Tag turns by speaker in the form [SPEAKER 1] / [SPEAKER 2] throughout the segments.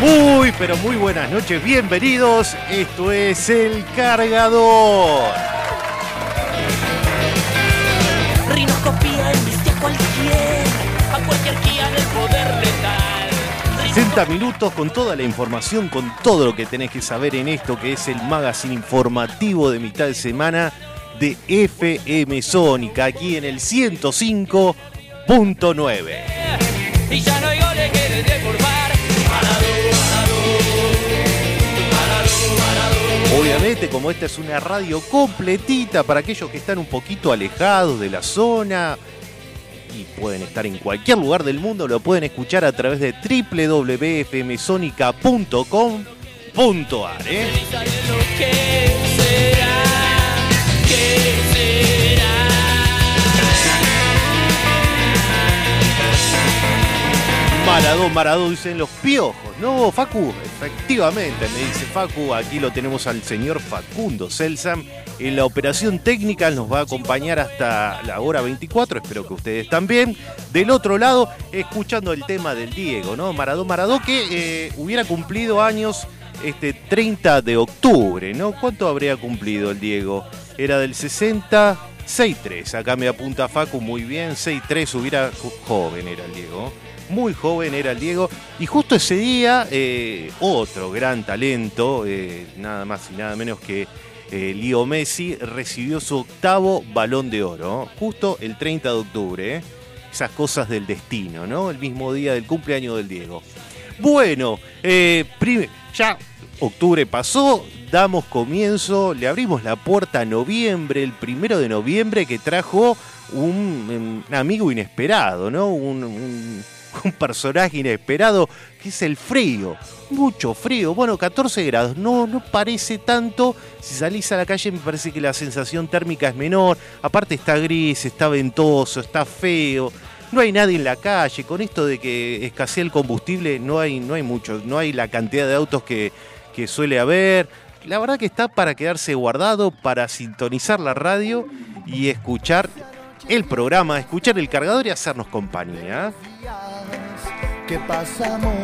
[SPEAKER 1] Muy, pero muy buenas noches, bienvenidos. Esto es El Cargador. 60 minutos con toda la información, con todo lo que tenés que saber en esto que es el magazine informativo de mitad de semana de FM Sónica, aquí en el 105.9.
[SPEAKER 2] Y ya no hay goles que deformar.
[SPEAKER 1] Obviamente, como esta es una radio completita para aquellos que están un poquito alejados de la zona y pueden estar en cualquier lugar del mundo, lo pueden escuchar a través de www.fmsonica.com.ar. ¿eh? Maradó, Maradó, dicen los piojos. No, Facu, efectivamente, me dice Facu, aquí lo tenemos al señor Facundo Celsam. En la operación técnica nos va a acompañar hasta la hora 24, espero que ustedes también. Del otro lado, escuchando el tema del Diego, ¿no? Maradó, Maradó, que eh, hubiera cumplido años este 30 de octubre, ¿no? ¿Cuánto habría cumplido el Diego? Era del 60, 6-3. Acá me apunta Facu, muy bien, 6-3, hubiera joven era el Diego muy joven era el Diego. Y justo ese día, eh, otro gran talento, eh, nada más y nada menos que eh, Leo Messi, recibió su octavo balón de oro, justo el 30 de octubre. Esas cosas del destino, ¿no? El mismo día del cumpleaños del Diego. Bueno, ya octubre pasó, damos comienzo, le abrimos la puerta a noviembre, el primero de noviembre, que trajo un, un amigo inesperado, ¿no? un un personaje inesperado, que es el frío. Mucho frío. Bueno, 14 grados. No, no parece tanto. Si salís a la calle me parece que la sensación térmica es menor. Aparte está gris, está ventoso, está feo. No hay nadie en la calle. Con esto de que escasea el combustible, no hay, no hay mucho. No hay la cantidad de autos que, que suele haber. La verdad que está para quedarse guardado, para sintonizar la radio y escuchar el programa, escuchar el cargador y hacernos compañía.
[SPEAKER 3] ¿Qué pasamos?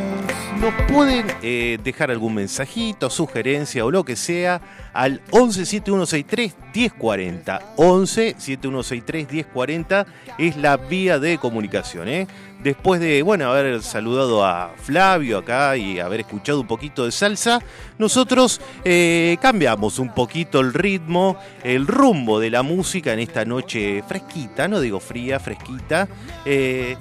[SPEAKER 1] Nos pueden eh, dejar algún mensajito, sugerencia o lo que sea al 11 7163 1040. 11 7163 1040 es la vía de comunicación. ¿eh? Después de bueno, haber saludado a Flavio acá y haber escuchado un poquito de salsa, nosotros eh, cambiamos un poquito el ritmo, el rumbo de la música en esta noche fresquita, no digo fría, fresquita. eh,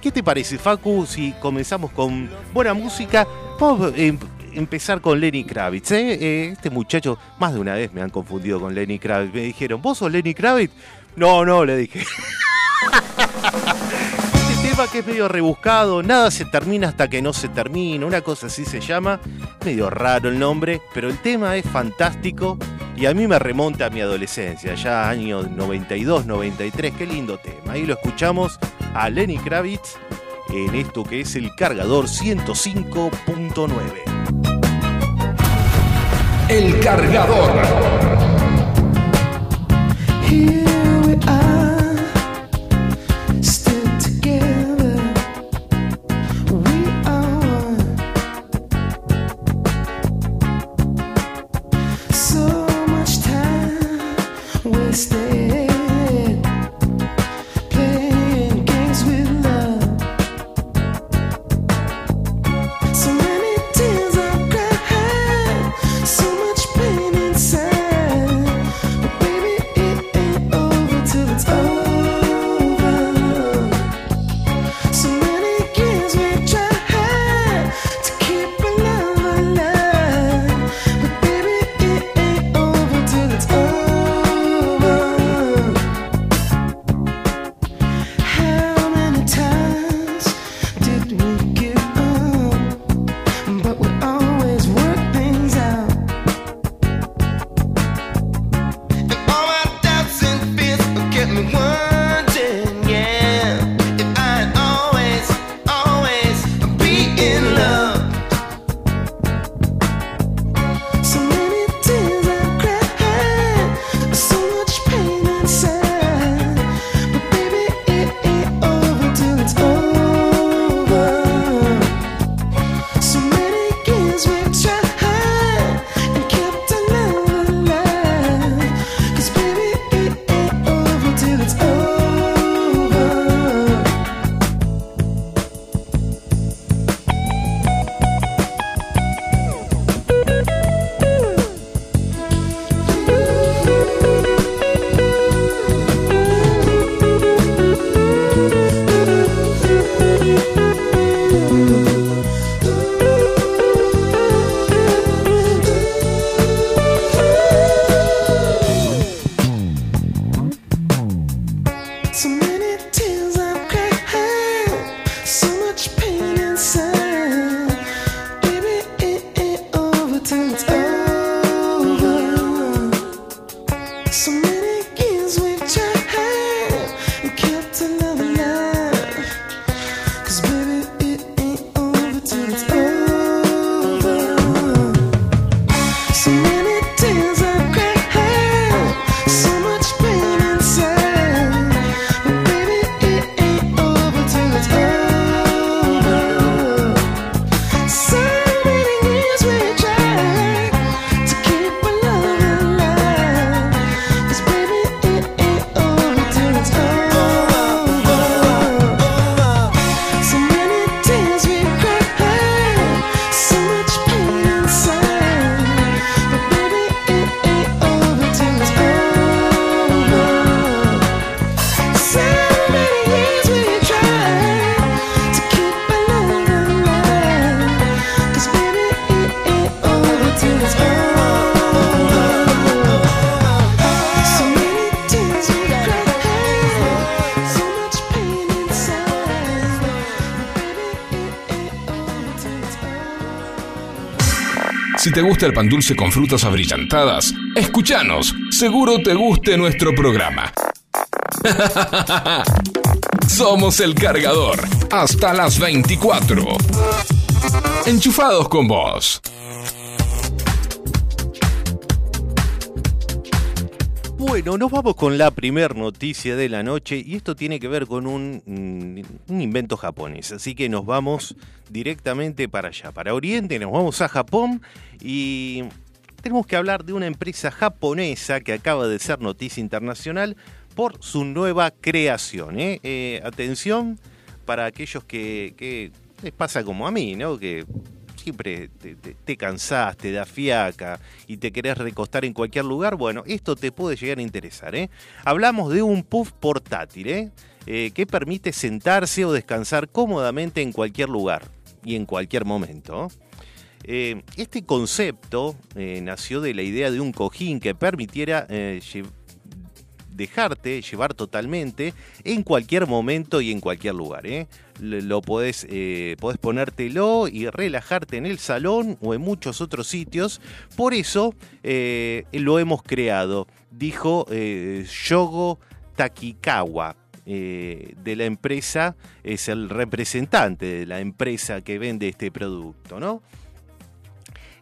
[SPEAKER 1] ¿Qué te parece, Facu, si comenzamos con buena música? Vamos a em- empezar con Lenny Kravitz. ¿eh? Eh, este muchacho, más de una vez me han confundido con Lenny Kravitz. Me dijeron, ¿vos sos Lenny Kravitz? No, no, le dije. Tema que es medio rebuscado, nada se termina hasta que no se termina, una cosa así se llama. Medio raro el nombre, pero el tema es fantástico y a mí me remonta a mi adolescencia, ya años 92, 93. Qué lindo tema. Ahí lo escuchamos a Lenny Kravitz en esto que es el cargador 105.9.
[SPEAKER 4] El cargador. Gusta el pan dulce con frutas abrillantadas, escúchanos. Seguro te guste nuestro programa. Somos el cargador. Hasta las 24. Enchufados con vos.
[SPEAKER 1] Bueno, nos vamos con la primer noticia de la noche y esto tiene que ver con un, mm, un invento japonés. Así que nos vamos directamente para allá, para Oriente, nos vamos a Japón y tenemos que hablar de una empresa japonesa que acaba de ser noticia internacional por su nueva creación. ¿eh? Eh, atención para aquellos que, que les pasa como a mí, ¿no? Que siempre te, te, te cansás, te da fiaca y te querés recostar en cualquier lugar, bueno, esto te puede llegar a interesar. ¿eh? Hablamos de un puff portátil ¿eh? Eh, que permite sentarse o descansar cómodamente en cualquier lugar y en cualquier momento. Este concepto nació de la idea de un cojín que permitiera dejarte llevar totalmente en cualquier momento y en cualquier lugar. ¿eh? Lo podés, eh, ponértelo y relajarte en el salón o en muchos otros sitios. Por eso eh, lo hemos creado, dijo eh, Yogo Takikawa. eh, de la empresa, es el representante de la empresa que vende este producto, ¿no?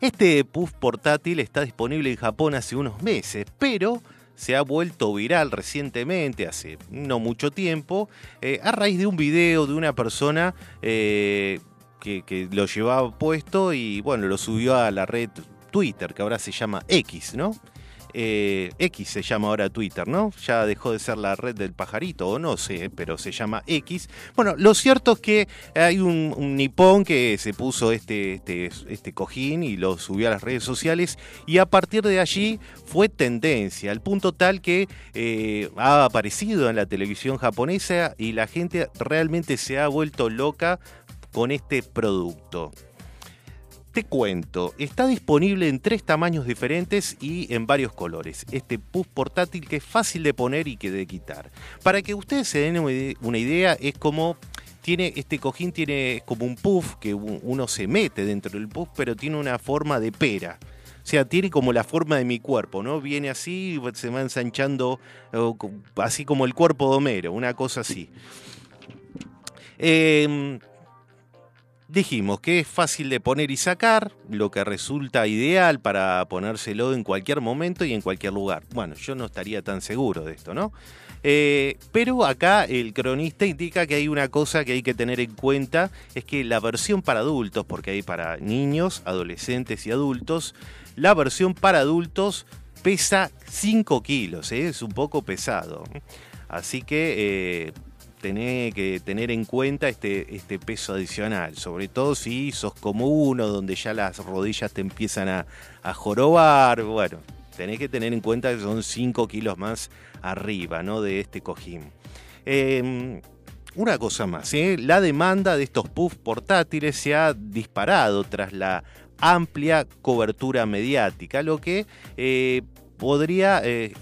[SPEAKER 1] Este puff portátil está disponible en Japón hace unos meses, pero se ha vuelto viral recientemente, hace no mucho tiempo, eh, a raíz de un video de una persona eh, que, que lo llevaba puesto y bueno, lo subió a la red Twitter, que ahora se llama X, ¿no? Eh, X se llama ahora Twitter, ¿no? Ya dejó de ser la red del pajarito, o no sé, pero se llama X. Bueno, lo cierto es que hay un, nipón que se puso este, este, este cojín y lo subió a las redes sociales y a partir de allí fue tendencia, al punto tal que eh, ha aparecido en la televisión japonesa y la gente realmente se ha vuelto loca con este producto. Te cuento, está disponible en tres tamaños diferentes y en varios colores. Este puff portátil que es fácil de poner y que de quitar. Para que ustedes se den una ide- una idea, es como tiene este cojín tiene como un puff que uno se mete dentro del puff, pero tiene una forma de pera. O sea, tiene como la forma de mi cuerpo, ¿no? Viene así, se va ensanchando, así como el cuerpo de Homero, una cosa así. Eh, Dijimos que es fácil de poner y sacar, lo que resulta ideal para ponérselo en cualquier momento y en cualquier lugar. Bueno, yo no estaría tan seguro de esto, ¿no? Eh, pero acá el cronista indica que hay una cosa que hay que tener en cuenta, es que la versión para adultos, porque hay para niños, adolescentes y adultos, la versión para adultos pesa 5 kilos, ¿eh? es un poco pesado. Así que eh, tenés que tener en cuenta este, este peso adicional, sobre todo si sos como uno, donde ya las rodillas te empiezan a, a jorobar, bueno, tenés que tener en cuenta que son 5 kilos más arriba ¿no? de este cojín. Eh, una cosa más, ¿eh? la demanda de estos puffs portátiles se ha disparado tras la amplia cobertura mediática, lo que eh, podría eh,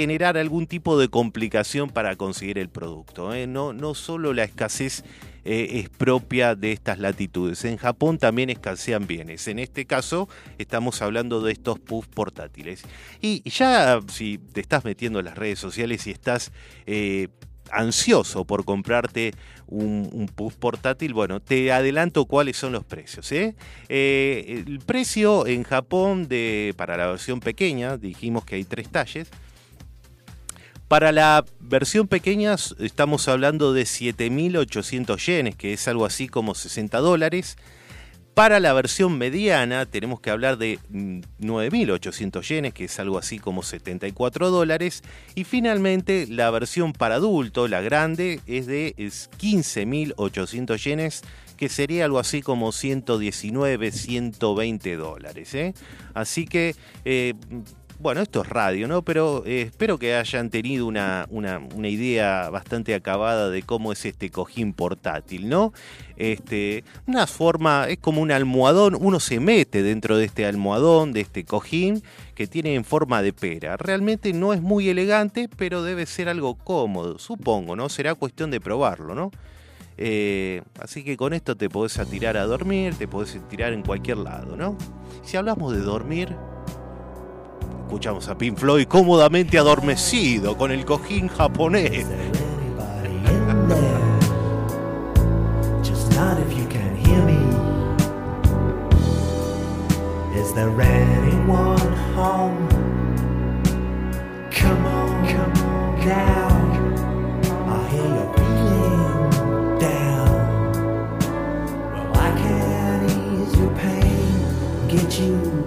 [SPEAKER 1] generar algún tipo de complicación para conseguir el producto. ¿eh? No, no solo la escasez eh, es propia de estas latitudes, en Japón también escasean bienes. En este caso estamos hablando de estos puffs portátiles. Y ya si te estás metiendo en las redes sociales y estás... eh, ansioso por comprarte un, un portátil, bueno, te adelanto cuáles son los precios. el precio en Japón de, para la versión pequeña, dijimos que hay tres talles, para la versión pequeña estamos hablando de 7.800 yenes, que es algo así como 60 dólares. Para la versión mediana tenemos que hablar de mm, 9.800 yenes, que es algo así como 74 dólares. Y finalmente la versión para adulto, la grande, es de es 15.800 yenes, que sería algo así como 119, 120 dólares. ¿eh? Así que... eh, bueno, esto es radio, ¿no? Pero eh, espero que hayan tenido una, una, una, idea bastante acabada de cómo es este cojín portátil, ¿no? Este, una forma, es como un almohadón, uno se mete dentro de este almohadón, de este cojín, que tiene en forma de pera. Realmente no es muy elegante, pero debe ser algo cómodo, supongo, ¿no? Será cuestión de probarlo, ¿no? Eh, así que con esto te podés atirar a dormir, te podés tirar en cualquier lado, ¿no? Si hablamos de dormir, Escuchamos a Pink Floyd cómodamente adormecido con el cojín japonés.
[SPEAKER 3] Is there anyone home? Come on, come on down. I hear you're feeling down. Well, I can ease your pain, get you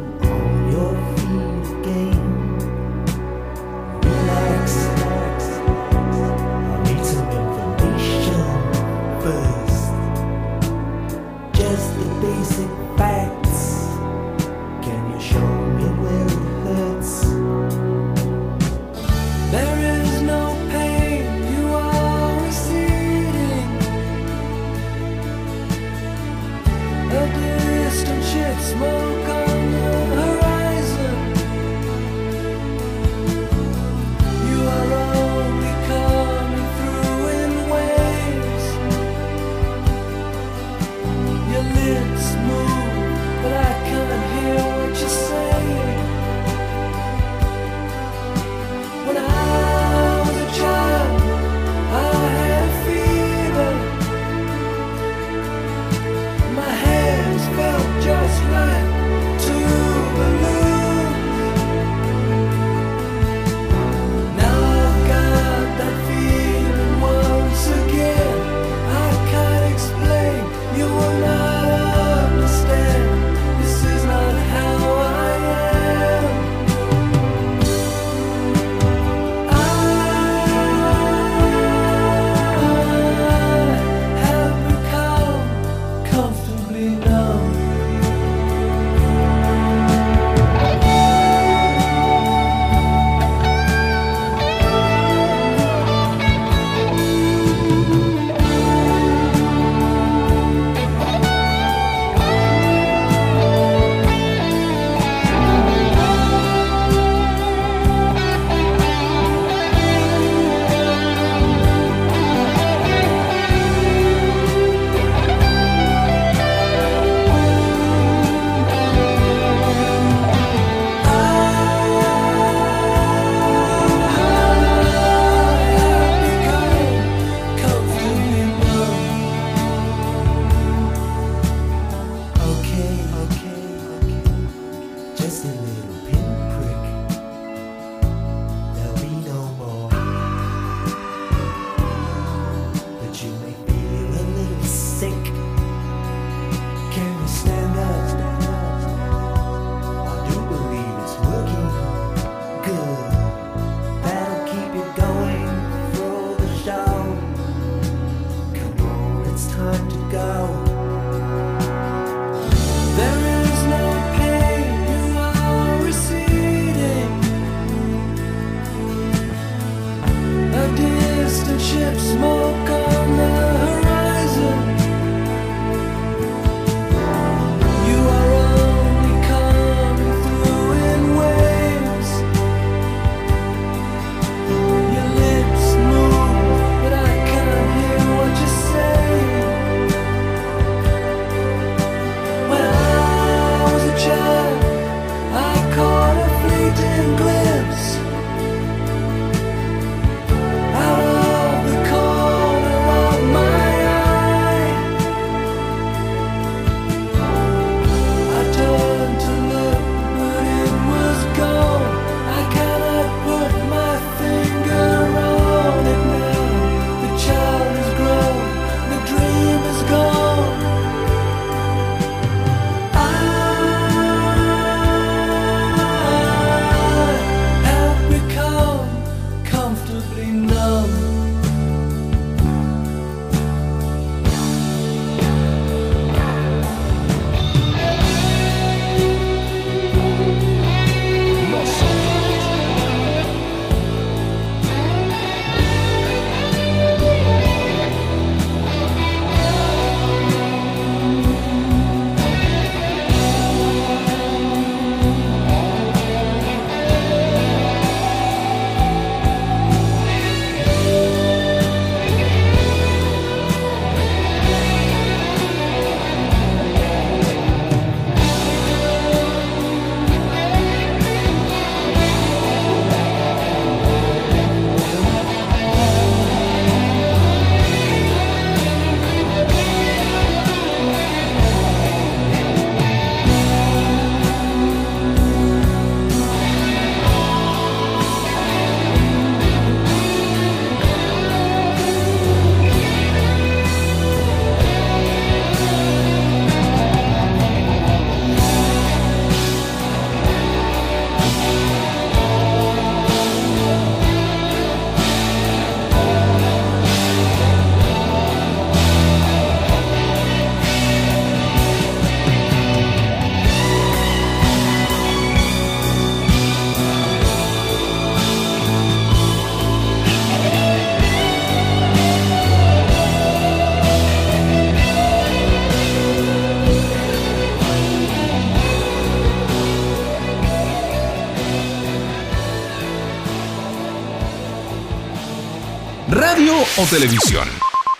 [SPEAKER 4] o televisión?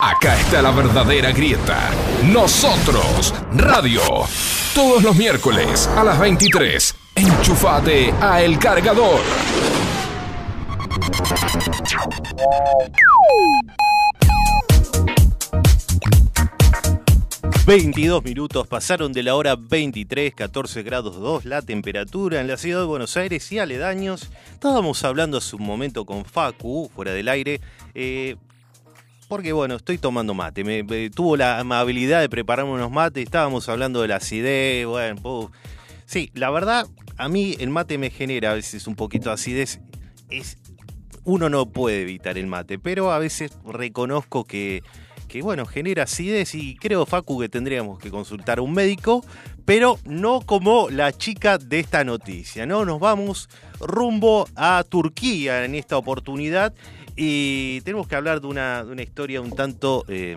[SPEAKER 4] Acá está la verdadera grieta. Nosotros, radio. Todos los miércoles a las 23. Enchufate a El Cargador.
[SPEAKER 1] 22 minutos pasaron de la hora 23, 14 grados 2 la temperatura en la ciudad de Buenos Aires y aledaños. Estábamos hablando hace un momento con Facu, fuera del aire, eh, porque bueno, estoy tomando mate. Me, tuvo la amabilidad de prepararme unos mates, estábamos hablando de la acidez, bueno, sí, la verdad, a mí el mate me genera a veces un poquito de acidez. Es, uno no puede evitar el mate, pero a veces reconozco que, que, bueno, genera acidez y creo, Facu, que tendríamos que consultar a un médico, pero no como la chica de esta noticia, ¿no? Nos vamos rumbo a Turquía en esta oportunidad y tenemos que hablar de una, de una historia un tanto... eh,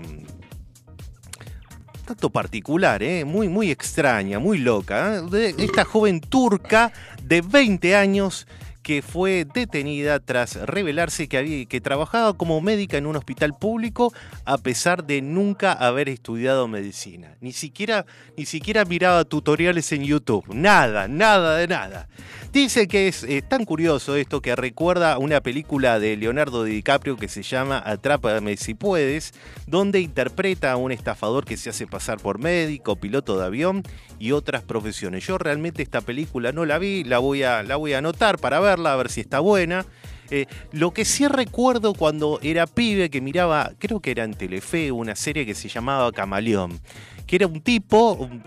[SPEAKER 1] tanto particular, ¿eh? muy, muy extraña, muy loca. ¿eh? De esta joven turca de 20 años que fue detenida tras revelarse que, había, que trabajaba como médica en un hospital público a pesar de nunca haber estudiado medicina. Ni siquiera, ni siquiera miraba tutoriales en YouTube. Nada, nada de nada. Dice que es eh, tan curioso esto que recuerda una película de Leonardo DiCaprio que se llama Atrápame si puedes, donde interpreta a un estafador que se hace pasar por médico, piloto de avión y otras profesiones. Yo realmente esta película no la vi, la voy a, la voy a anotar para a ver si está buena. Eh, lo que sí recuerdo cuando era pibe que miraba, creo que era en Telefe, una serie que se llamaba Camaleón, que era un tipo, un,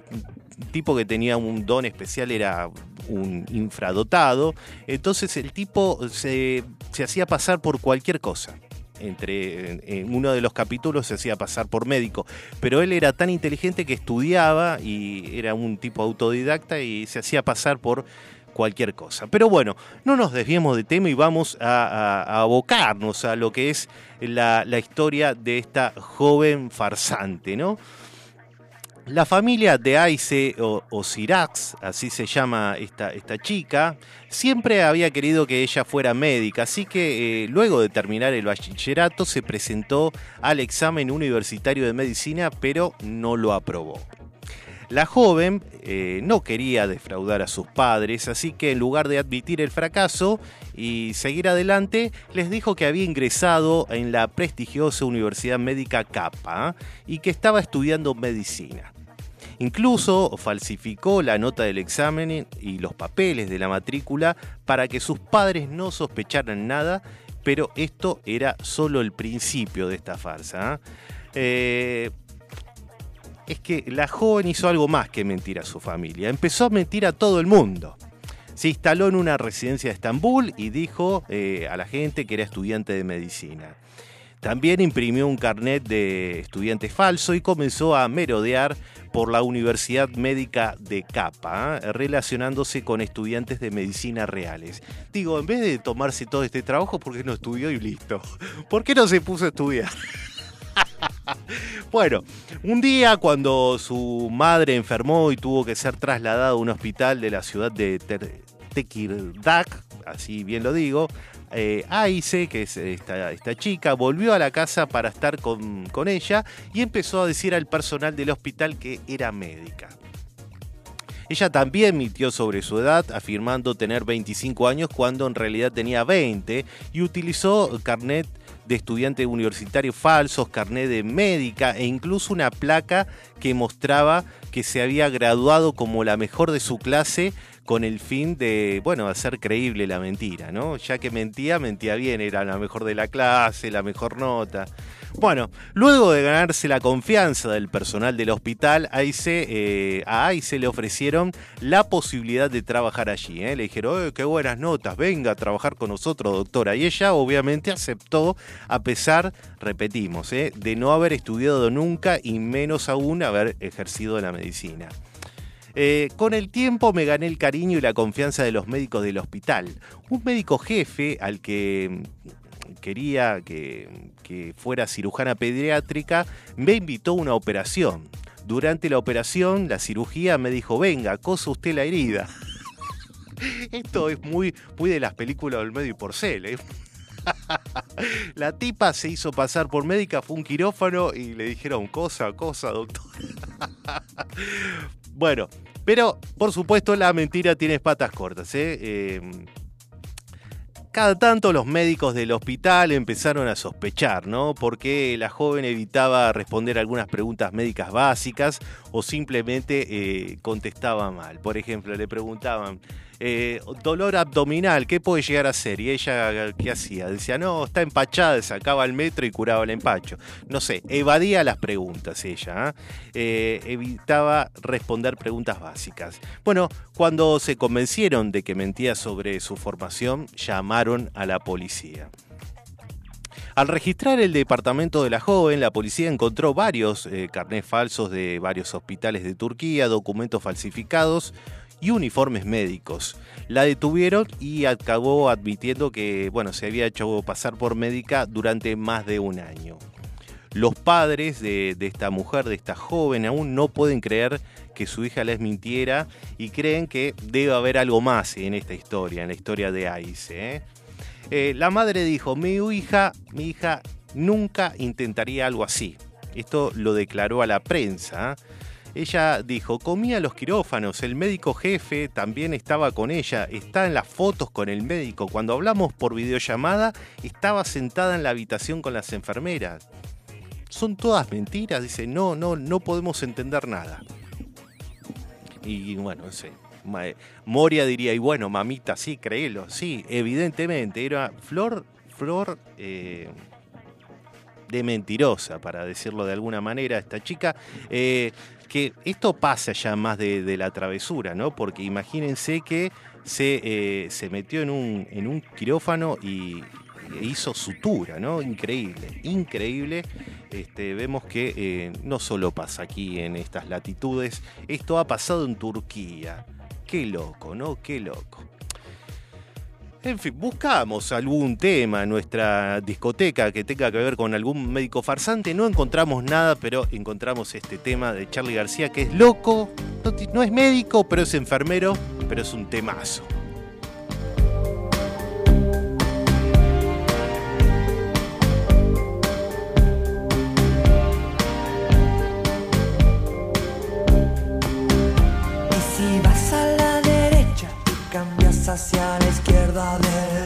[SPEAKER 1] tipo que tenía un don especial, era un infradotado, entonces el tipo se, se hacía pasar por cualquier cosa. Entre, en, en uno de los capítulos se hacía pasar por médico, pero él era tan inteligente que estudiaba y era un tipo autodidacta y se hacía pasar por cualquier cosa. Pero bueno, no nos desviemos de tema y vamos a, a- abocarnos a lo que es la, historia de esta joven farsante, ¿no? La familia de Aice o, o Sirax, así se llama esta, esta chica, siempre había querido que ella fuera médica, así que eh, luego de terminar el bachillerato se presentó al examen universitario de medicina, pero no lo aprobó. La joven eh, no quería defraudar a sus padres, así que en lugar de admitir el fracaso y seguir adelante, les dijo que había ingresado en la prestigiosa Universidad Médica Capa ¿eh? y que estaba estudiando medicina. Incluso falsificó la nota del examen y los papeles de la matrícula para que sus padres no sospecharan nada, pero esto era solo el principio de esta farsa. Eh, es que la joven hizo algo más que mentir a su familia. Empezó a mentir a todo el mundo. Se instaló en una residencia de Estambul y dijo eh, a la gente que era estudiante de medicina. También imprimió un carnet de estudiante falso y comenzó a merodear por la Universidad Médica de Capa, ¿eh? relacionándose con estudiantes de medicina reales. Digo, en vez de tomarse todo este trabajo, ¿por qué no estudió y listo? ¿Por qué no se puso a estudiar? Bueno, un día cuando su madre enfermó y tuvo que ser trasladada a un hospital de la ciudad de Tekirdağ, así bien lo digo, eh, que es esta, esta chica, volvió a la casa para estar con, con ella y empezó a decir al personal del hospital que era médica. Ella también mintió sobre su edad, afirmando tener 25 años cuando en realidad tenía 20 y utilizó carnet de estudiante universitario falsos, carnet de médica e incluso una placa que mostraba que se había graduado como la mejor de su clase con el fin de, bueno, hacer creíble la mentira, ¿no? Ya que mentía, mentía bien, era la mejor de la clase, la mejor nota. Bueno, luego de ganarse la confianza del personal del hospital, Aice, eh, a Aice le ofrecieron la posibilidad de trabajar allí. ¿eh? Le dijeron, "Eh, qué buenas notas, venga a trabajar con nosotros, doctora. Y ella obviamente aceptó, a pesar, repetimos, ¿eh? de no haber estudiado nunca y menos aún haber ejercido la medicina. Eh, con el tiempo me gané el cariño y la confianza de los médicos del hospital. Un médico jefe al que mm, quería que, fuera cirujana pediátrica me invitó a una operación. Durante la operación, la cirugía me dijo, venga, cosa usted la herida. Esto es muy, muy de las películas del medio y porcel. ¿eh? La tipa se hizo pasar por médica, fue un quirófano y le dijeron cosa, cosa, doctor. bueno, pero por supuesto la mentira tiene patas cortas. ¿eh? Eh, cada tanto los médicos del hospital empezaron a sospechar, ¿no? Porque la joven evitaba responder algunas preguntas médicas básicas o simplemente eh, contestaba mal. Por ejemplo, le preguntaban, eh, dolor abdominal, ¿qué puede llegar a ser? Y ella, ¿qué hacía? Decía, no, está empachada, sacaba el metro y curaba el empacho. No sé, evadía las preguntas ella, ¿ah? eh, evitaba responder preguntas básicas. Bueno, cuando se convencieron de que mentía sobre su formación, llamaron a la policía. Al registrar el departamento de la joven, la policía encontró varios eh, carnés falsos de varios hospitales de Turquía, documentos falsificados, y uniformes médicos. La detuvieron y acabó admitiendo que bueno, se había hecho pasar por médica durante más de un año. Los padres de, esta mujer, de esta joven, aún no pueden creer que su hija les mintiera y creen que debe haber algo más en esta historia, en la historia de Aice. ¿eh? Eh, la madre dijo, mi hija, mi hija nunca intentaría algo así. Esto lo declaró a la prensa. Ella dijo, comía los quirófanos, el médico jefe también estaba con ella, está en las fotos con el médico, cuando hablamos por videollamada estaba sentada en la habitación con las enfermeras. Son todas mentiras, dice, no, no, no podemos entender nada. Y bueno, no sé. Moria diría, y bueno, mamita, sí, créelo, sí, evidentemente, era Flor, Flor eh, de mentirosa, para decirlo de alguna manera, esta chica. Eh, que esto pasa ya más de, la travesura, ¿no? Porque imagínense que se, eh, se metió en un, en un quirófano y hizo sutura, ¿no? Increíble, increíble. Este, vemos que eh, no solo pasa aquí en estas latitudes, esto ha pasado en Turquía. Qué loco, ¿no? Qué loco. En fin, buscamos algún tema en nuestra discoteca que tenga que ver con algún médico farsante. No encontramos nada, pero encontramos este tema de Charlie García que es loco. No, es médico, pero es enfermero, pero es un temazo.
[SPEAKER 3] Hacia la izquierda adelante.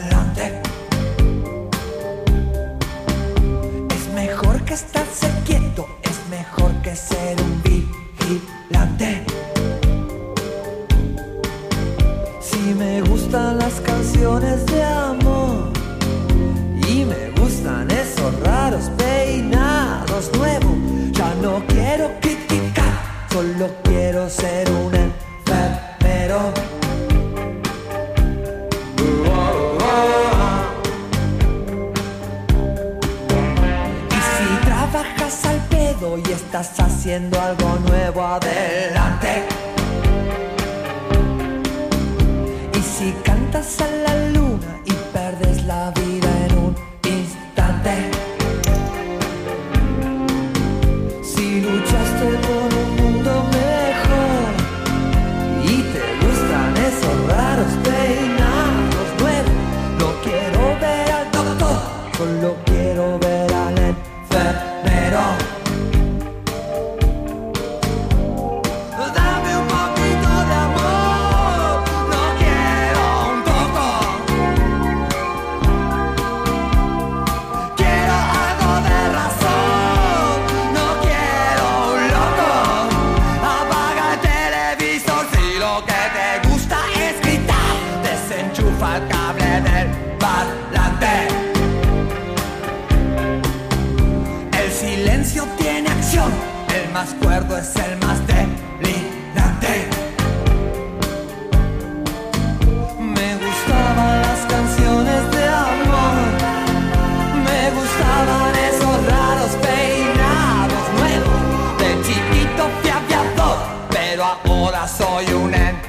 [SPEAKER 3] Pero ahora soy un enfermero.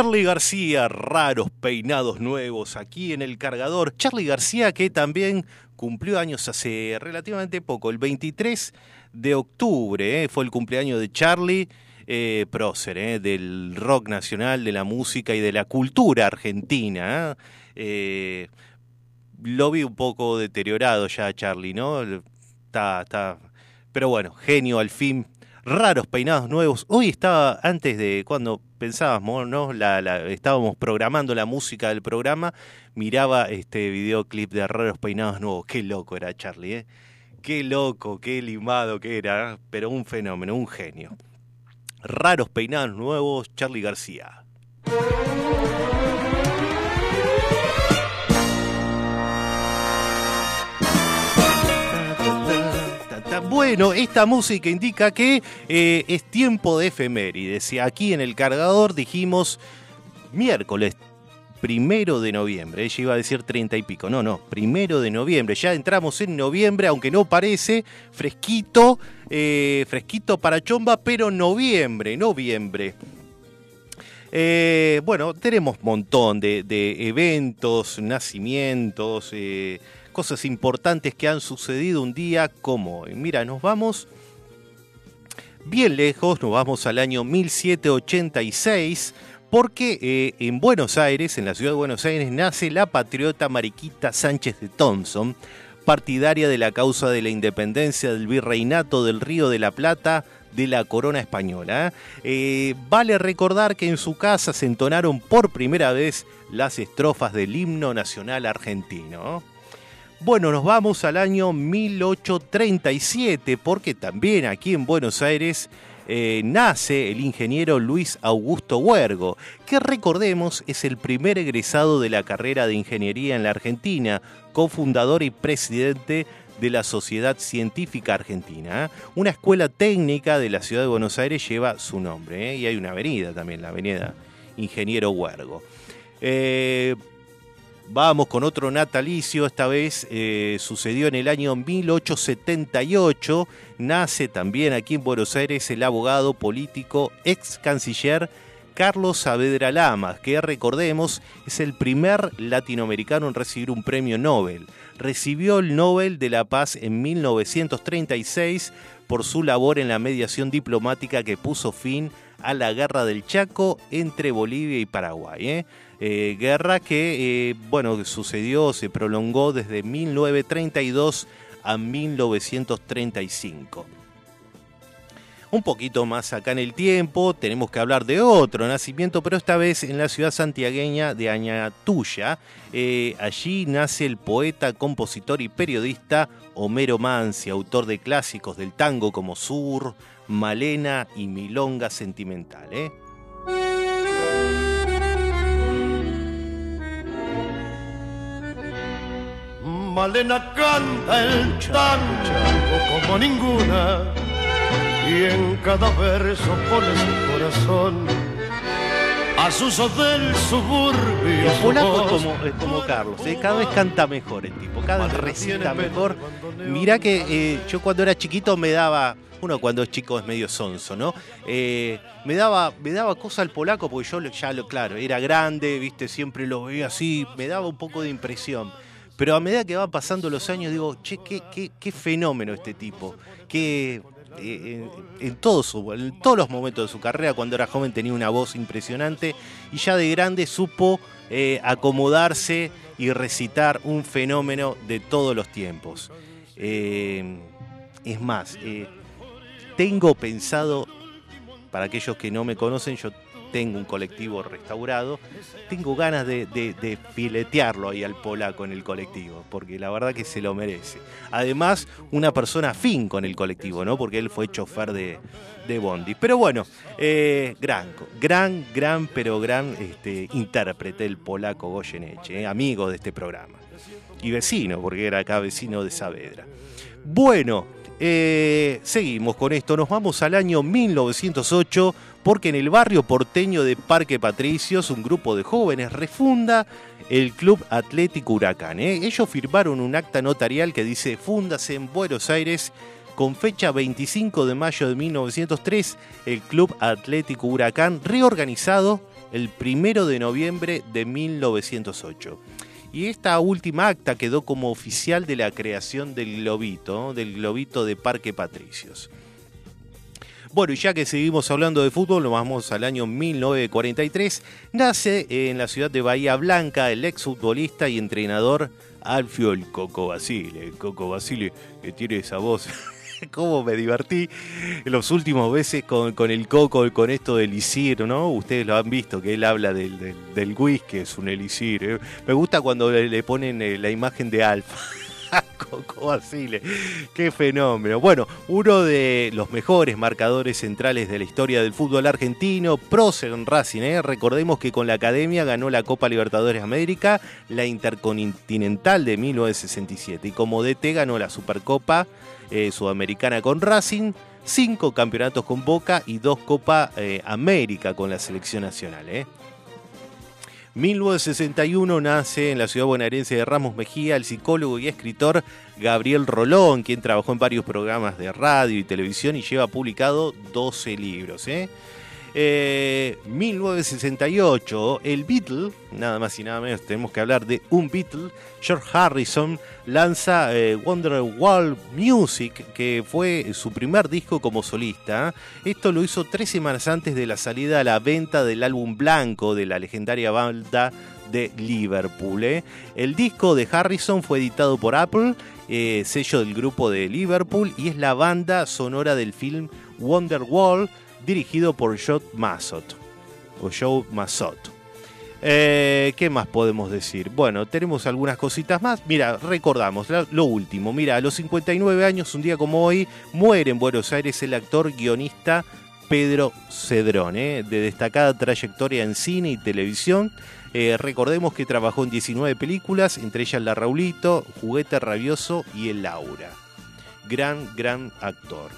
[SPEAKER 1] Charlie García, raros peinados nuevos aquí en el cargador. Charlie García que también cumplió años hace relativamente poco, el 23 de octubre, eh, fue el cumpleaños de Charlie eh, Prócer, eh, del rock nacional, de la música y de la cultura argentina. Eh, lo vi un poco deteriorado ya Charlie, ¿no? Está, está. Pero bueno, genio al fin. Raros peinados nuevos. Hoy estaba, antes de cuando pensábamos, ¿no? La, la- estábamos programando la música del programa, miraba este videoclip de Raros peinados nuevos. Qué loco era Charlie, ¿eh? Qué loco, qué limado que era, pero un fenómeno, un genio. Raros peinados nuevos, Charlie García. Bueno, esta música indica que eh, es tiempo de efemérides. Aquí en el cargador dijimos miércoles primero de noviembre. Ella iba a decir 30 y pico. No, no, primero de noviembre. Ya entramos en noviembre, aunque no parece, fresquito, eh, fresquito para chomba, pero noviembre, noviembre. Eh, bueno, tenemos montón de, eventos, nacimientos, cosas importantes que han sucedido un día como hoy. Mira, nos vamos bien lejos, nos vamos al año 1786, porque eh, en Buenos Aires, en la ciudad de Buenos Aires, nace la patriota Mariquita Sánchez de Thompson, partidaria de la causa de la independencia del virreinato del Río de la Plata de la corona española. Eh, vale recordar que en su casa se entonaron por primera vez las estrofas del himno nacional argentino. Bueno, nos vamos al año 1837 porque también aquí en Buenos Aires eh, nace el ingeniero Luis Augusto Huergo, que recordemos es el primer egresado de la carrera de ingeniería en la Argentina, cofundador y presidente de la Sociedad Científica Argentina. Una escuela técnica de la ciudad de Buenos Aires lleva su nombre ¿eh? y hay una avenida también, la avenida Ingeniero Huergo. Eh, Vamos con otro natalicio, esta vez eh, sucedió en el año 1878. Nace también aquí en Buenos Aires el abogado político, ex canciller Carlos Saavedra Lamas, que recordemos es el primer latinoamericano en recibir un premio Nobel. Recibió el Nobel de la Paz en 1936 por su labor en la mediación diplomática que puso fin a la guerra del Chaco entre Bolivia y Paraguay. ¿eh? Eh, guerra que, eh, bueno, sucedió, se prolongó desde 1932 a 1935. Un poquito más acá en el tiempo, tenemos que hablar de otro nacimiento, pero esta vez en la ciudad santiagueña de Añatuya. Eh, allí nace el poeta, compositor y periodista Homero Mansi, autor de clásicos del tango como Sur, Malena y Milonga Sentimental. ¿eh?
[SPEAKER 5] Malena canta el tango como ninguna y en cada verso pone su corazón a sus del suburbio.
[SPEAKER 1] El polaco es como, es como Carlos, ¿eh? cada vez canta mejor el tipo, cada vez recita mejor. Mirá que eh, yo cuando era chiquito me daba, uno cuando es chico es medio sonso, ¿no? Eh, me daba, me daba cosa al polaco porque yo ya lo, claro, era grande, viste, siempre lo veía así, me daba un poco de impresión. Pero a medida que van pasando los años digo, che, qué, qué, qué fenómeno este tipo, que eh, en, en todos su- en todos los momentos de su carrera, cuando era joven tenía una voz impresionante y ya de grande supo eh, acomodarse y recitar un fenómeno de todos los tiempos. Eh, es más, eh, tengo pensado, para aquellos que no me conocen, yo tengo un colectivo restaurado, tengo ganas de, filetearlo ahí al polaco en el colectivo, porque la verdad que se lo merece. Además, una persona afín con el colectivo, ¿no? Porque él fue chofer de, de Bondi. Pero bueno, eh, gran, gran, gran, pero gran este, intérprete el polaco Goyeneche, eh, amigo de este programa. Y vecino, porque era acá vecino de Saavedra. Bueno, eh, seguimos con esto. Nos vamos al año 1908 porque en el barrio porteño de Parque Patricios un grupo de jóvenes refunda el Club Atlético Huracán. ¿eh? Ellos firmaron un acta notarial que dice Fúndase en Buenos Aires con fecha 25 de mayo de 1903 el Club Atlético Huracán reorganizado el primero de noviembre de 1908. Y esta última acta quedó como oficial de la creación del globito, del globito de Parque Patricios. Bueno, y ya que seguimos hablando de fútbol, nos vamos al año 1943. Nace en la ciudad de Bahía Blanca el exfutbolista y entrenador Alfio el Coco Basile. El Coco Basile que tiene esa voz. Cómo me divertí los últimos veces con, con el Coco, con esto del Isir, ¿no? Ustedes lo han visto, que él habla del, del, del whisky, es un elixir. ¿eh? Me gusta cuando le, le ponen eh, la imagen de Alfa. Coco Basile. Qué fenómeno. Bueno, uno de los mejores marcadores centrales de la historia del fútbol argentino, prócer en Racing. ¿eh? Recordemos que con la academia ganó la Copa Libertadores América, la Intercontinental de 1967 y como DT ganó la Supercopa eh, Sudamericana con Racing. Cinco campeonatos con Boca y dos Copa eh, América con la selección nacional. 1961 nace en la ciudad bonaerense de Ramos Mejía el psicólogo y escritor Gabriel Rolón, quien trabajó en varios programas de radio y televisión y lleva publicado 12 libros. ¿eh? Eh, 1968, el Beatle, nada más y nada menos, tenemos que hablar de un Beatle, George Harrison, lanza eh, Wonderwall Music, que fue su primer disco como solista. Esto lo hizo tres semanas antes de la salida a la venta del álbum blanco de la legendaria banda de Liverpool. ¿eh? El disco de Harrison fue editado por Apple, eh, sello del grupo de Liverpool, y es la banda sonora del film Wonderwall, dirigido por Joe Massot. O Joe Massot. Eh, ¿Qué más podemos decir? Bueno, tenemos algunas cositas más. Mira, recordamos lo último. Mira, a los 59 años, un día como hoy, muere en Buenos Aires el actor guionista Pedro Cedrón, ¿eh? de destacada trayectoria en cine y televisión. Eh, recordemos que trabajó en 19 películas, entre ellas La Raulito, Juguete Rabioso y El Laura. Gran, gran actor.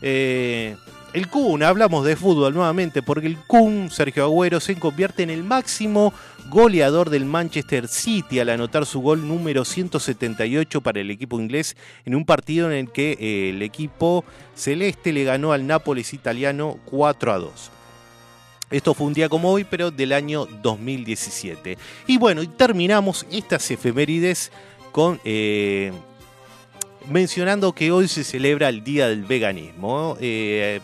[SPEAKER 1] Eh, el Kun, hablamos de fútbol nuevamente, porque el Kun, Sergio Agüero, se convierte en el máximo goleador del Manchester City al anotar su gol número 178 para el equipo inglés en un partido en el que eh, el equipo celeste le ganó al Nápoles italiano 4 a 2. Esto fue un día como hoy, pero del año 2017. Y bueno, y terminamos estas efemérides con eh, mencionando que hoy se celebra el Día del Veganismo. Eh,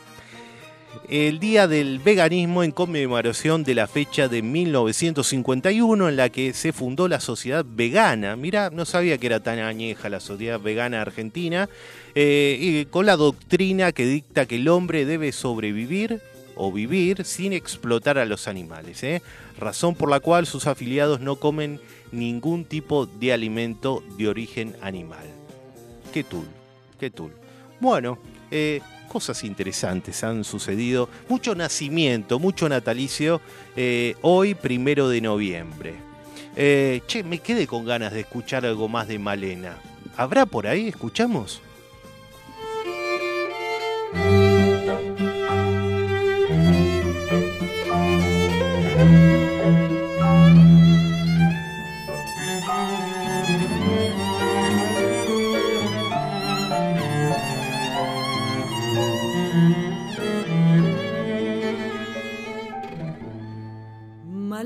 [SPEAKER 1] el Día del Veganismo en conmemoración de la fecha de 1951 en la que se fundó la Sociedad Vegana. Mira, no sabía que era tan añeja la Sociedad Vegana Argentina, eh, y con la doctrina que dicta que el hombre debe sobrevivir o vivir sin explotar a los animales, ¿eh? razón por la cual sus afiliados no comen ningún tipo de alimento de origen animal. Qué tul, qué tul. Bueno, eh, cosas interesantes han sucedido, mucho nacimiento, mucho natalicio, eh, hoy primero de noviembre. Eh, che, me quedé con ganas de escuchar algo más de Malena. ¿Habrá por ahí? ¿Escuchamos?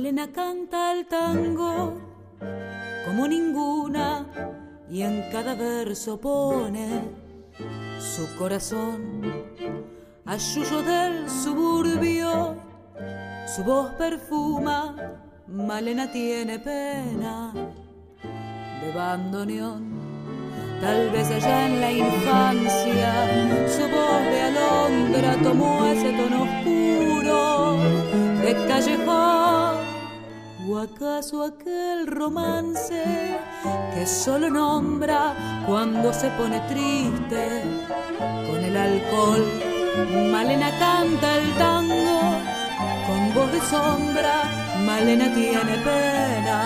[SPEAKER 6] Malena canta el tango como ninguna y en cada verso pone su corazón a suyo del suburbio. Su voz perfuma, Malena tiene pena de bandoneón. Tal vez allá en la infancia su voz de alondra tomó ese tono oscuro de callejón. ¿O acaso aquel romance que solo nombra cuando se pone triste con el alcohol? Malena canta el tango con voz de sombra, Malena tiene pena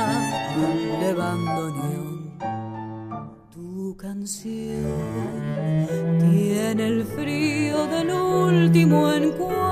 [SPEAKER 6] de bandoneón. Tu canción tiene el frío del último encuentro.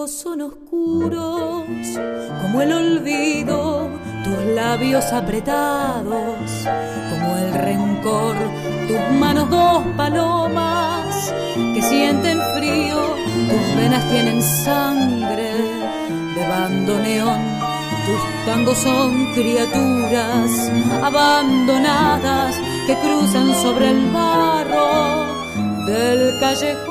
[SPEAKER 6] Ojos son oscuros como el olvido, tus labios apretados como el rencor, tus manos dos palomas que sienten frío, tus venas tienen sangre de bandoneón, tus tangos son criaturas abandonadas que cruzan sobre el barro del callejón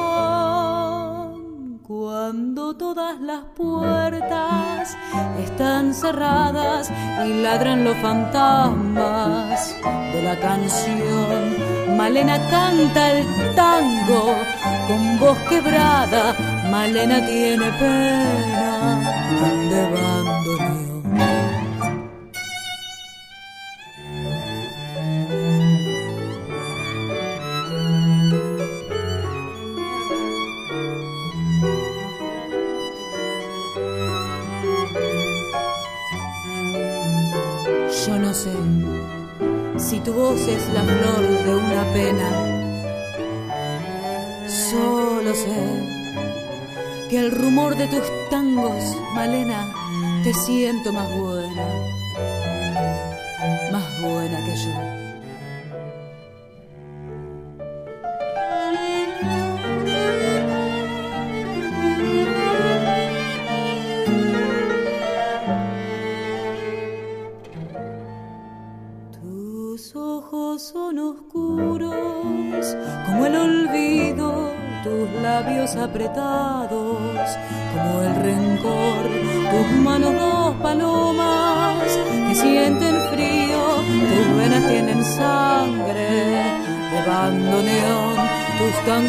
[SPEAKER 6] cuando todas las puertas están cerradas y ladran los fantasmas de la canción. Malena canta el tango con voz quebrada, Malena tiene pena de bandoneón. Yo no sé si tu voz es la flor de una pena. Solo sé que el rumor de tus tangos, Malena, te siento más buena, más buena que yo.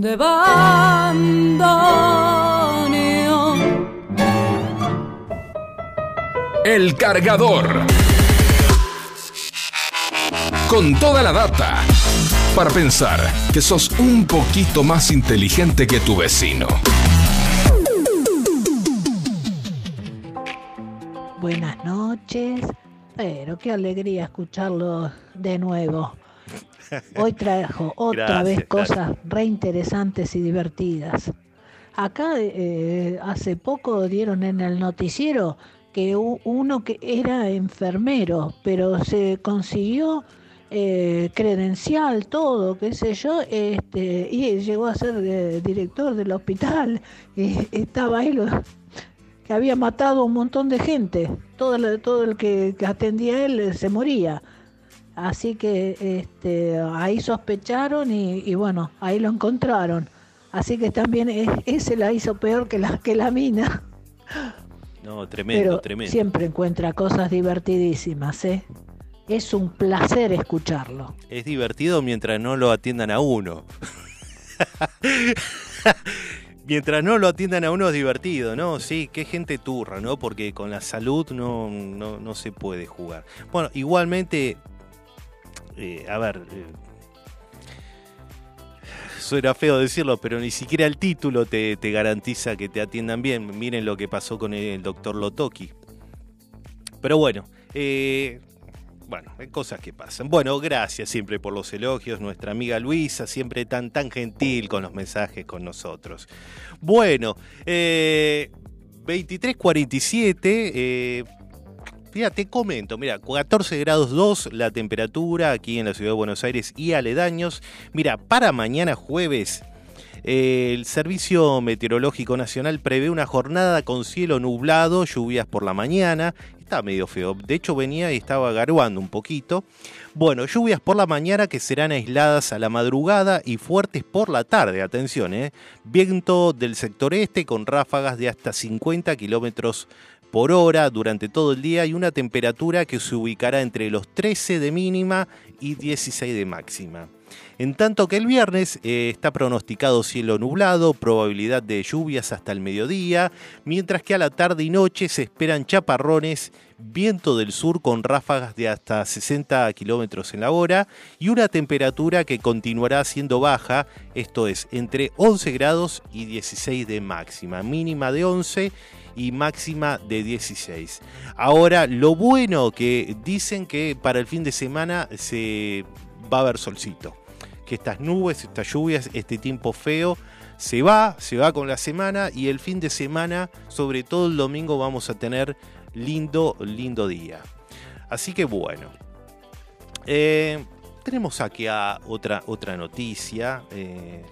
[SPEAKER 6] de bandoneón.
[SPEAKER 4] El cargador. Con toda la data. Para pensar que sos un poquito más inteligente que tu vecino.
[SPEAKER 7] Buenas noches, pero qué alegría escucharlo de nuevo. Hoy trajo otra
[SPEAKER 1] Gracias,
[SPEAKER 7] vez cosas re interesantes y divertidas. Acá eh, hace poco dieron en el noticiero que uno que era enfermero, pero se consiguió eh, credencial, todo, qué sé yo, este, y llegó a ser eh, director del hospital. Y estaba ahí, lo, que había matado a un montón de gente. Todo, el- todo el que, que atendía a él eh, se moría. Así que este, ahí sospecharon y, y bueno, ahí lo encontraron. Así que también es- ese la hizo peor que la, que la mina.
[SPEAKER 1] No, tremendo,
[SPEAKER 7] Pero
[SPEAKER 1] tremendo.
[SPEAKER 7] siempre encuentra cosas divertidísimas, ¿eh? Es un placer escucharlo.
[SPEAKER 1] Es divertido mientras no lo atiendan a uno. mientras no lo atiendan a uno es divertido, ¿no? Sí, qué gente turra, ¿no? Porque con la salud no, no, no se puede jugar. Bueno, igualmente, eh, a ver, eh, suena feo decirlo, pero ni siquiera el título te, garantiza que te atiendan bien. Miren lo que pasó con el doctor Lotoki. Pero bueno, eh, bueno, cosas que pasan. Bueno, gracias siempre por los elogios. Nuestra amiga Luisa, siempre tan, tan gentil con los mensajes con nosotros. Bueno, eh, 23.47. Eh, mira, te comento, mira, 14 grados 2 la temperatura aquí en la ciudad de Buenos Aires y aledaños. Mira, para mañana jueves Eh, el Servicio Meteorológico Nacional prevé una jornada con cielo nublado, lluvias por la mañana. Está medio feo. De hecho, venía y estaba garuando un poquito. Bueno, lluvias por la mañana que serán aisladas a la madrugada y fuertes por la tarde. Atención, ¿eh? Viento del sector este con ráfagas de hasta 50 kilómetros por hora durante todo el día y una temperatura que se ubicará entre los 13 de mínima y 16 de máxima. En tanto que el viernes eh, está pronosticado cielo nublado, probabilidad de lluvias hasta el mediodía, mientras que a la tarde y noche se esperan chaparrones, viento del sur con ráfagas de hasta 60 kilómetros en la hora y una temperatura que continuará siendo baja, esto es entre 11 grados y 16 de máxima, mínima de 11 y máxima de 16. Ahora, lo bueno que dicen que para el fin de semana se va a haber solcito que estas nubes, estas lluvias, este tiempo feo se va, se va con la semana y el fin de semana, sobre todo el domingo, vamos a tener lindo, lindo día. Así que bueno, eh, tenemos aquí a otra, otra noticia. Eh,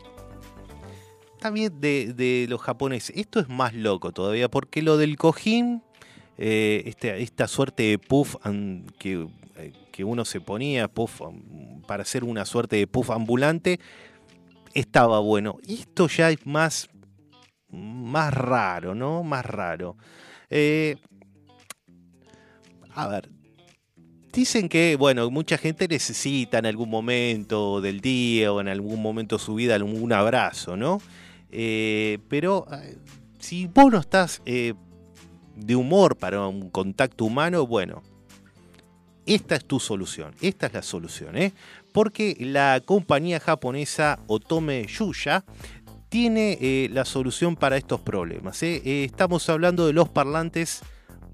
[SPEAKER 1] también de, los japoneses. Esto es más loco todavía, porque lo del cojín, eh, este, esta suerte de puff que que uno se ponía para hacer una suerte de puff ambulante, estaba bueno. Esto ya es más, más raro, ¿no? Más raro. Eh, a ver, dicen que, bueno, mucha gente necesita en algún momento del día o en algún momento de su vida algún abrazo, ¿no? Eh, pero eh, si vos no estás de humor para un contacto humano, bueno, esta es tu solución, esta es la solución, ¿eh? porque la compañía japonesa Otome Yuya tiene eh, la solución para estos problemas. ¿eh? Eh, estamos hablando de los parlantes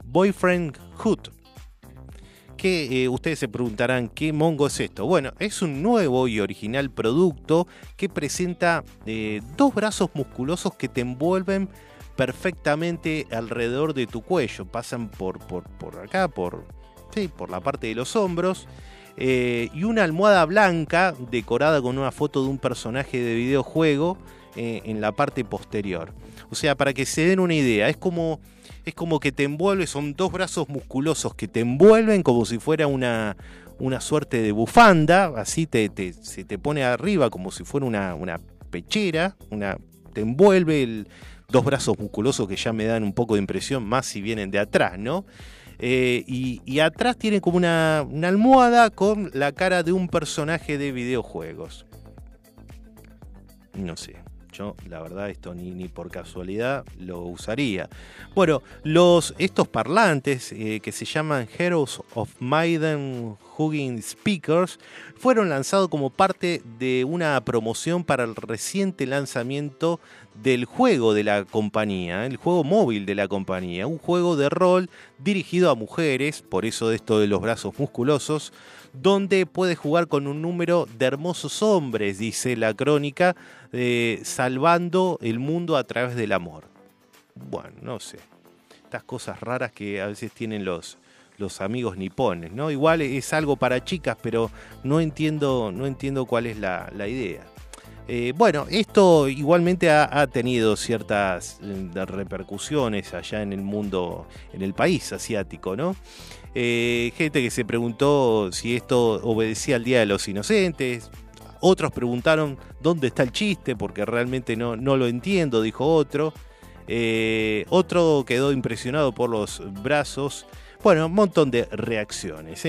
[SPEAKER 1] Boyfriend Hood. Que ustedes se preguntarán qué mongo es esto. Bueno, es un nuevo y original producto que presenta dos brazos musculosos que te envuelven perfectamente alrededor de tu cuello. Pasan por, por, por acá, por, por la parte de los hombros. Eh, y una almohada blanca decorada con una foto de un personaje de videojuego eh, en la parte posterior. O sea, para que se den una idea, es como, es como que te envuelve, son dos brazos musculosos que te envuelven como si fuera una, una suerte de bufanda, así te, se te pone arriba como si fuera una, una pechera, una, te envuelve dos brazos musculosos que ya me dan un poco de impresión, más si vienen de atrás, ¿no? Eh, y, atrás tiene como una, almohada con la cara de un personaje de videojuegos. No sé. Yo, la verdad, esto ni, ni por casualidad lo usaría. Bueno, los, estos parlantes eh, que se llaman Heroes of Maiden Hugging Speakers fueron lanzados como parte de una promoción para el reciente lanzamiento del juego de la compañía, el juego móvil de la compañía, un juego de rol dirigido a mujeres, por eso de esto de los brazos musculosos, donde puedes jugar con un número de hermosos hombres, dice la crónica, eh, salvando el mundo a través del amor. Bueno, no sé. Estas cosas raras que a veces tienen los, los amigos nipones, ¿no? Igual es algo para chicas, pero no entiendo, no entiendo cuál es la idea. Eh, bueno, esto igualmente ha, tenido ciertas eh, repercusiones allá en el mundo, en el país asiático, ¿no? Eh, gente que se preguntó si esto obedecía al Día de los Inocentes. Otros preguntaron dónde está el chiste, porque realmente no, no lo entiendo, dijo otro. otro quedó impresionado por los brazos. Bueno, un montón de reacciones.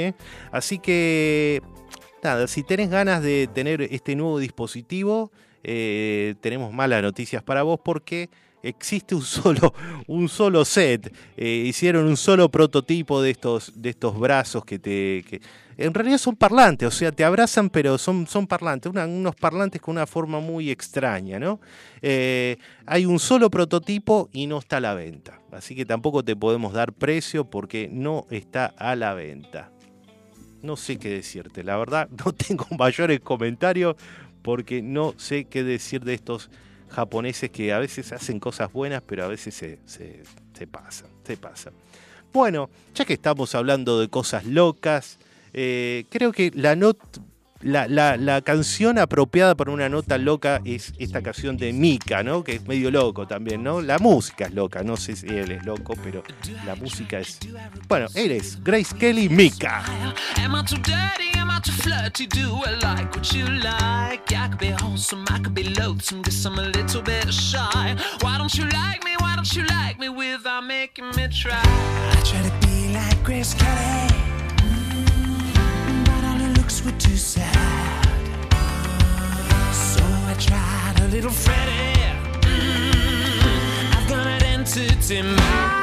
[SPEAKER 1] Así que si tenés ganas de tener este nuevo dispositivo, eh, tenemos malas noticias para vos porque existe un solo, un solo set. Eh, hicieron un solo prototipo de estos, de estos brazos que te. en realidad son parlantes, o sea, te abrazan, pero son, son parlantes, unos parlantes con una forma muy extraña, ¿no? Eh, hay un solo prototipo y no está a la venta. Así que tampoco te podemos dar precio porque no está a la venta no sé qué decirte. La verdad, no tengo mayores comentarios porque no sé qué decir de estos japoneses que a veces hacen cosas buenas, pero a veces se, se, pasan, se pasan. Bueno, ya que estamos hablando de cosas locas, eh, creo que la not la, la- la canción apropiada para una nota loca es esta canción de Mika, ¿no? Que es medio loco también, ¿no? La música es loca, no sé si él es loco, pero la música es. Bueno, él es Grace Kelly Mika.
[SPEAKER 2] Am I too dirty? Am I too flirty? Do I like what you like? I could be wholesome, I could be loathsome, guess I'm a little bit shy. Why don't you like me? Why don't you like me without making me try? I try to be like Grace Kelly, were too sad. So I tried a little Freddie. Mm, I've got an entity mind.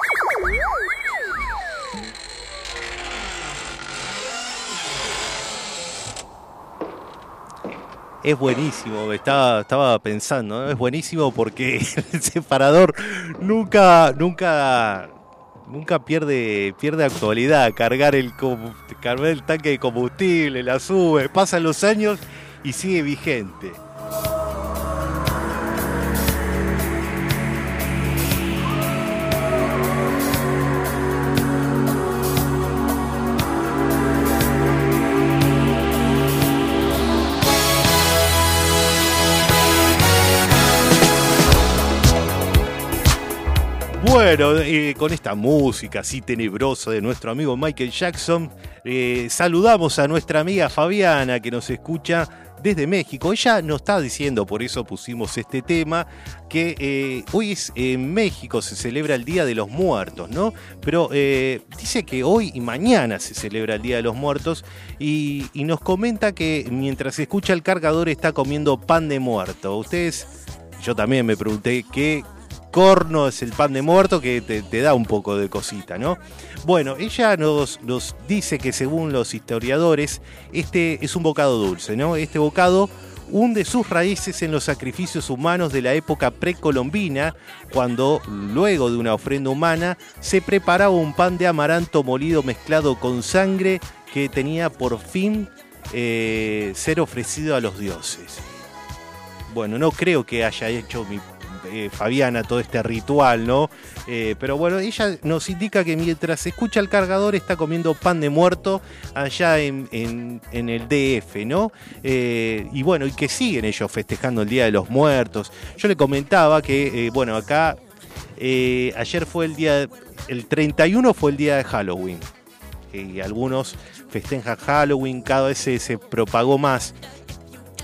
[SPEAKER 1] Es buenísimo, estaba, estaba pensando, ¿no? es buenísimo porque el separador nunca, nunca, nunca pierde, pierde actualidad. Cargar el, cargar el tanque de combustible, la sube, pasan los años y sigue vigente. Bueno, eh, con esta música así tenebrosa de nuestro amigo Michael Jackson, eh, saludamos a nuestra amiga Fabiana que nos escucha desde México. Ella nos está diciendo, por eso pusimos este tema, que eh, hoy en México se celebra el Día de los Muertos, ¿no? Pero dice que hoy y mañana se celebra el Día de los Muertos y, y nos comenta que mientras escucha el cargador está comiendo pan de muerto. Ustedes, yo también me pregunté qué corno es el pan de muerto que te, te da un poco de cosita, ¿no? Bueno, ella nos, dice que según los historiadores, este es un bocado dulce, ¿no? Este bocado hunde sus raíces en los sacrificios humanos de la época precolombina, cuando luego de una ofrenda humana se preparaba un pan de amaranto molido mezclado con sangre que tenía por fin eh, ser ofrecido a los dioses. Bueno, no creo que haya hecho mi eh, Fabiana todo este ritual, ¿no? Eh, pero bueno, ella nos indica que mientras escucha el cargador está comiendo pan de muerto allá en, en- el DF, ¿no? Eh, y bueno, y que siguen ellos festejando el Día de los Muertos. Yo le comentaba que, bueno, acá ayer fue el día, el 31 fue el día de Halloween. Y algunos festejan Halloween, cada vez se, se propagó más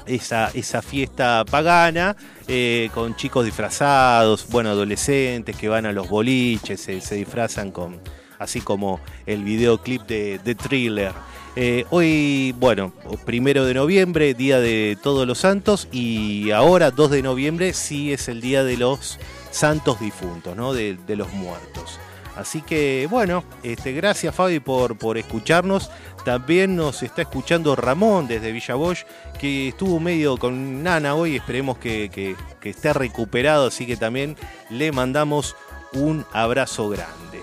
[SPEAKER 1] esa, esa fiesta pagana eh, con chicos disfrazados, bueno, adolescentes que van a los boliches, se, disfrazan con, así como el videoclip de, de Thriller. Eh, hoy, bueno, primero de noviembre, día de todos los santos, y ahora, 2 de noviembre, sí es el día de los santos difuntos, ¿no? De, de los muertos. Así que, bueno, este, gracias Fabi por, por escucharnos. También nos está escuchando Ramón desde Villa Bosch, que estuvo medio con Nana hoy. Esperemos que, que- que esté recuperado, así que también le mandamos un abrazo grande.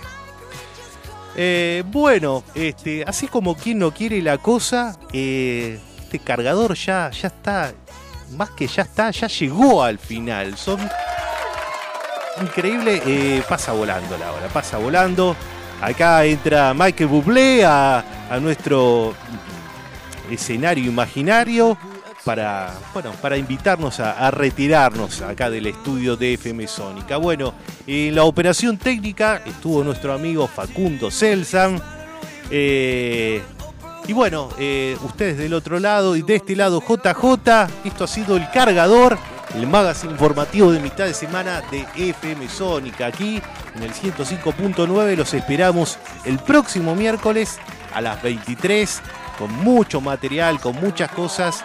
[SPEAKER 1] Eh, bueno, este, así como quien no quiere la cosa, eh, este cargador ya, ya está, más que ya está, ya llegó al final. Son increíble, eh, pasa volando la hora, pasa volando. Acá entra Michael Bublé a, nuestro escenario imaginario para, bueno, para invitarnos a, retirarnos acá del estudio de FM Sónica. Bueno, en la operación técnica estuvo nuestro amigo Facundo Selsan. Eh, y bueno, eh, ustedes del otro lado y de este lado JJ, esto ha sido el cargador, el magazine informativo de mitad de semana de FM Sónica. Aquí en el 105.9 los esperamos el próximo miércoles a las 23 con mucho material, con muchas cosas.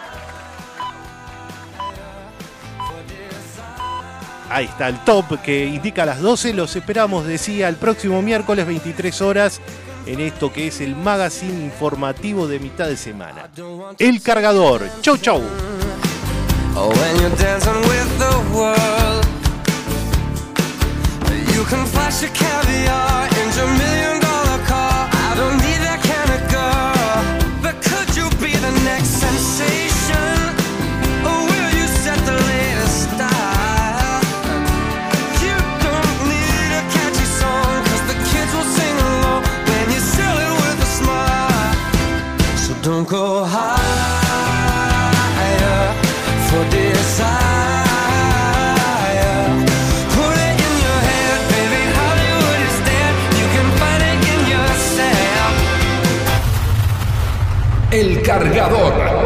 [SPEAKER 1] Ahí está el top que indica las 12. Los esperamos, decía, el próximo miércoles 23 horas en esto que es el magazine informativo de mitad de semana. El cargador. Chau, chau.
[SPEAKER 2] Oh, when you're dancing with the world, you can flash your caviar in your million dollar
[SPEAKER 4] cargador.